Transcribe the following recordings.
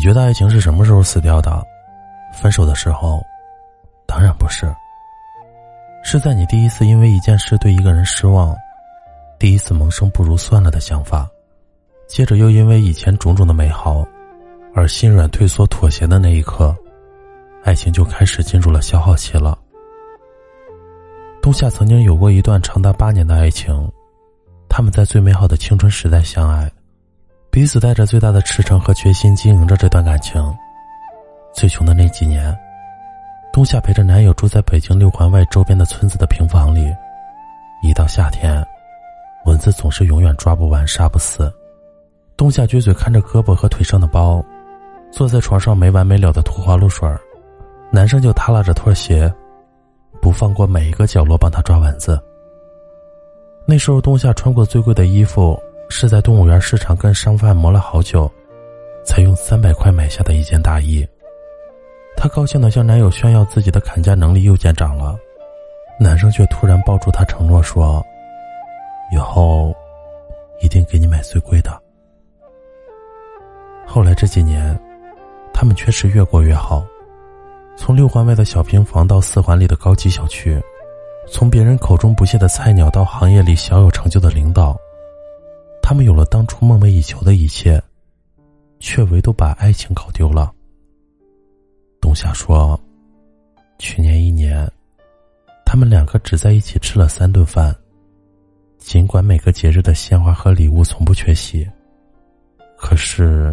你觉得爱情是什么时候死掉的？分手的时候？当然不是。是在你第一次因为一件事对一个人失望，第一次萌生不如算了的想法，接着又因为以前种种的美好，而心软退缩妥协的那一刻，爱情就开始进入了消耗期了。冬夏曾经有过一段长达八年的爱情，他们在最美好的青春时代相爱。彼此带着最大的赤诚和决心经营着这段感情。最穷的那几年，冬夏陪着男友住在北京六环外周边的村子的平房里。一到夏天，蚊子总是永远抓不完、杀不死。冬夏撅嘴看着胳膊和腿上的包，坐在床上没完没了的涂花露水男生就耷拉着拖鞋，不放过每一个角落帮他抓蚊子。那时候，冬夏穿过最贵的衣服。是在动物园市场跟商贩磨了好久，才用三百块买下的一件大衣。她高兴的向男友炫耀自己的砍价能力又见长了，男生却突然抱住她承诺说：“以后一定给你买最贵的。”后来这几年，他们确实越过越好，从六环外的小平房到四环里的高级小区，从别人口中不屑的菜鸟到行业里小有成就的领导。他们有了当初梦寐以求的一切，却唯独把爱情搞丢了。冬夏说：“去年一年，他们两个只在一起吃了三顿饭。尽管每个节日的鲜花和礼物从不缺席，可是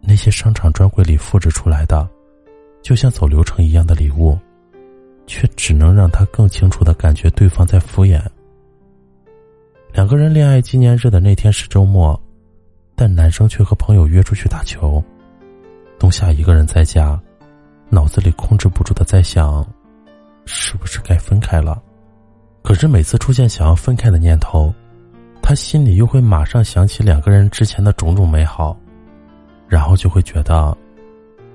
那些商场专柜里复制出来的，就像走流程一样的礼物，却只能让他更清楚的感觉对方在敷衍。”两个人恋爱纪念日的那天是周末，但男生却和朋友约出去打球。冬夏一个人在家，脑子里控制不住的在想，是不是该分开了？可是每次出现想要分开的念头，他心里又会马上想起两个人之前的种种美好，然后就会觉得，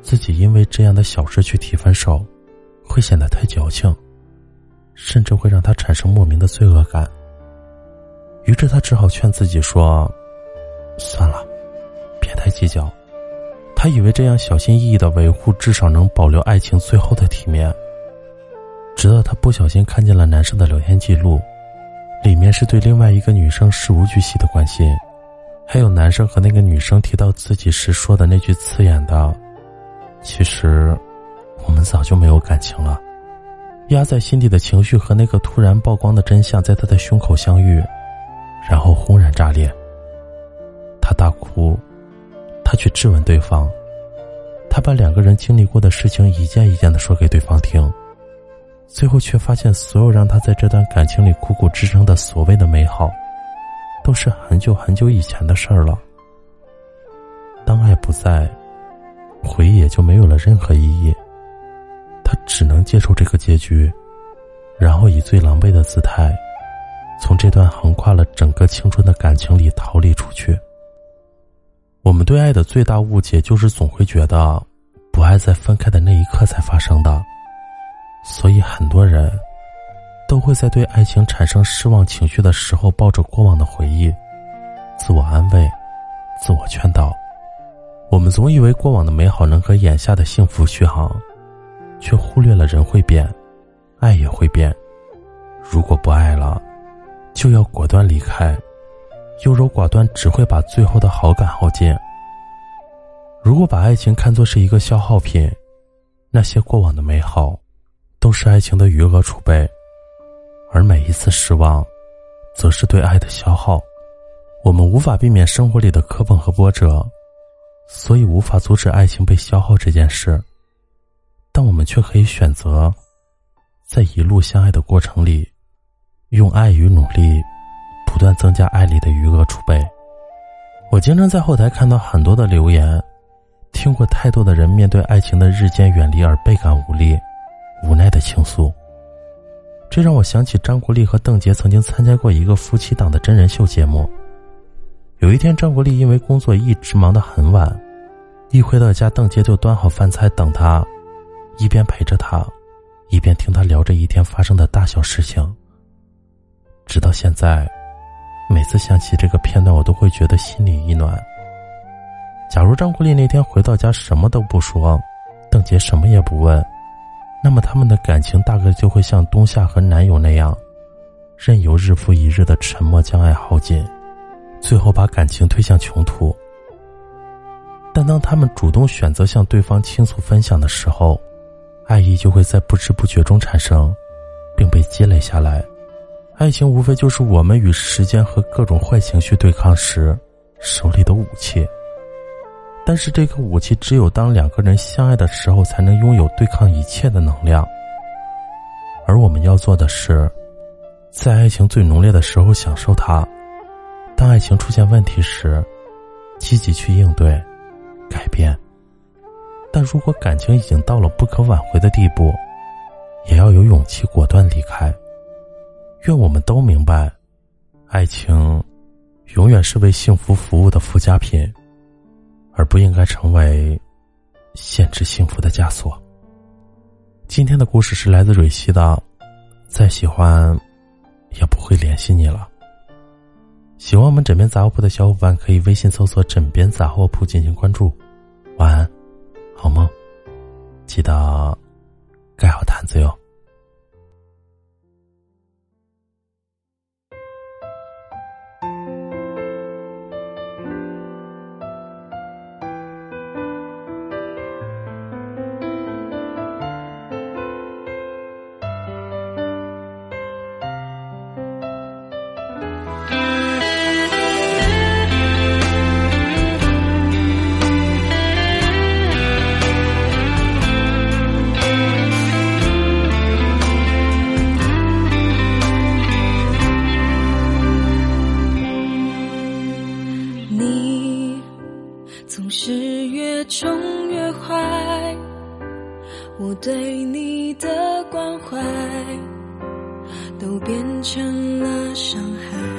自己因为这样的小事去提分手，会显得太矫情，甚至会让他产生莫名的罪恶感。于是他只好劝自己说：“算了，别太计较。”他以为这样小心翼翼的维护，至少能保留爱情最后的体面。直到他不小心看见了男生的聊天记录，里面是对另外一个女生事无巨细的关心，还有男生和那个女生提到自己时说的那句刺眼的：“其实，我们早就没有感情了。”压在心底的情绪和那个突然曝光的真相，在他的胸口相遇。然后轰然炸裂。他大哭，他去质问对方，他把两个人经历过的事情一件一件的说给对方听，最后却发现，所有让他在这段感情里苦苦支撑的所谓的美好，都是很久很久以前的事儿了。当爱不在，回忆也就没有了任何意义。他只能接受这个结局，然后以最狼狈的姿态。从这段横跨了整个青春的感情里逃离出去。我们对爱的最大误解就是总会觉得，不爱在分开的那一刻才发生的，所以很多人都会在对爱情产生失望情绪的时候，抱着过往的回忆，自我安慰，自我劝导。我们总以为过往的美好能和眼下的幸福续航，却忽略了人会变，爱也会变。如果不爱了，就要果断离开。优柔寡断只会把最后的好感耗尽。如果把爱情看作是一个消耗品，那些过往的美好，都是爱情的余额储备，而每一次失望，则是对爱的消耗。我们无法避免生活里的磕碰和波折，所以无法阻止爱情被消耗这件事。但我们却可以选择，在一路相爱的过程里，用爱与努力，不断增加爱里的余额储备。我经常在后台看到很多的留言，听过太多的人面对爱情的日渐远离而倍感无力、无奈的倾诉。这让我想起张国立和邓婕曾经参加过一个夫妻档的真人秀节目。有一天，张国立因为工作一直忙得很晚，一回到家，邓婕就端好饭菜等他，一边陪着他，一边听他聊着一天发生的大小事情。直到现在，每次想起这个片段，我都会觉得心里一暖。假如张国立那天回到家什么都不说，邓婕什么也不问，那么他们的感情大概就会像冬夏和男友那样，任由日复一日的沉默将爱耗尽。最后把感情推向穷途。但当他们主动选择向对方倾诉分享的时候，爱意就会在不知不觉中产生，并被积累下来。爱情无非就是我们与时间和各种坏情绪对抗时手里的武器。但是这个武器只有当两个人相爱的时候，才能拥有对抗一切的能量。而我们要做的是，在爱情最浓烈的时候享受它。当爱情出现问题时，积极去应对、改变。但如果感情已经到了不可挽回的地步，也要有勇气果断离开。愿我们都明白，爱情永远是为幸福服务的附加品，而不应该成为限制幸福的枷锁。今天的故事是来自蕊希的，再喜欢也不会联系你了。喜欢我们枕边杂货铺的小伙伴，可以微信搜索“枕边杂货铺”进行关注。晚安，好梦，记得盖好毯子哟。总是越宠越坏我对你的关怀，都变成了伤害。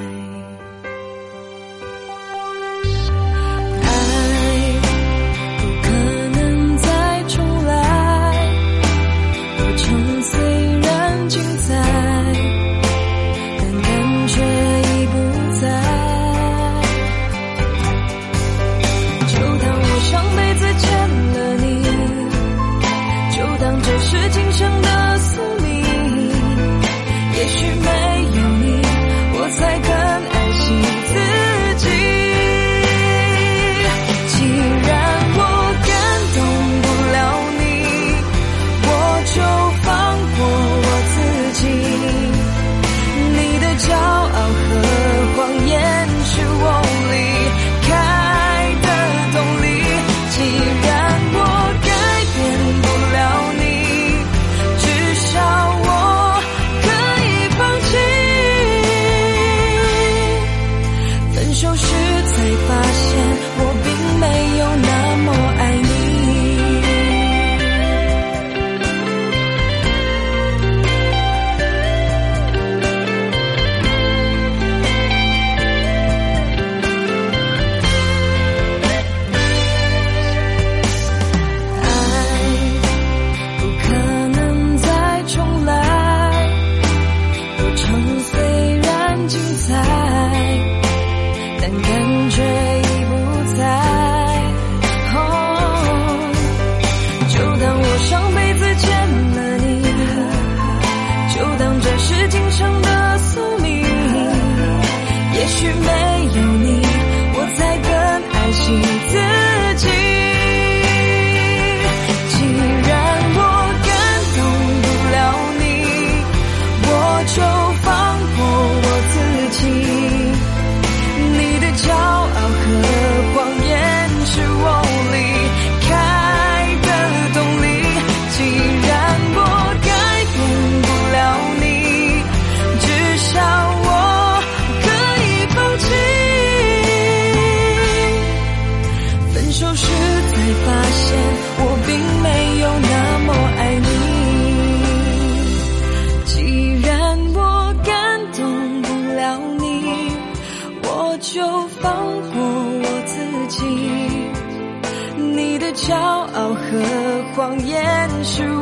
何谎言是我里。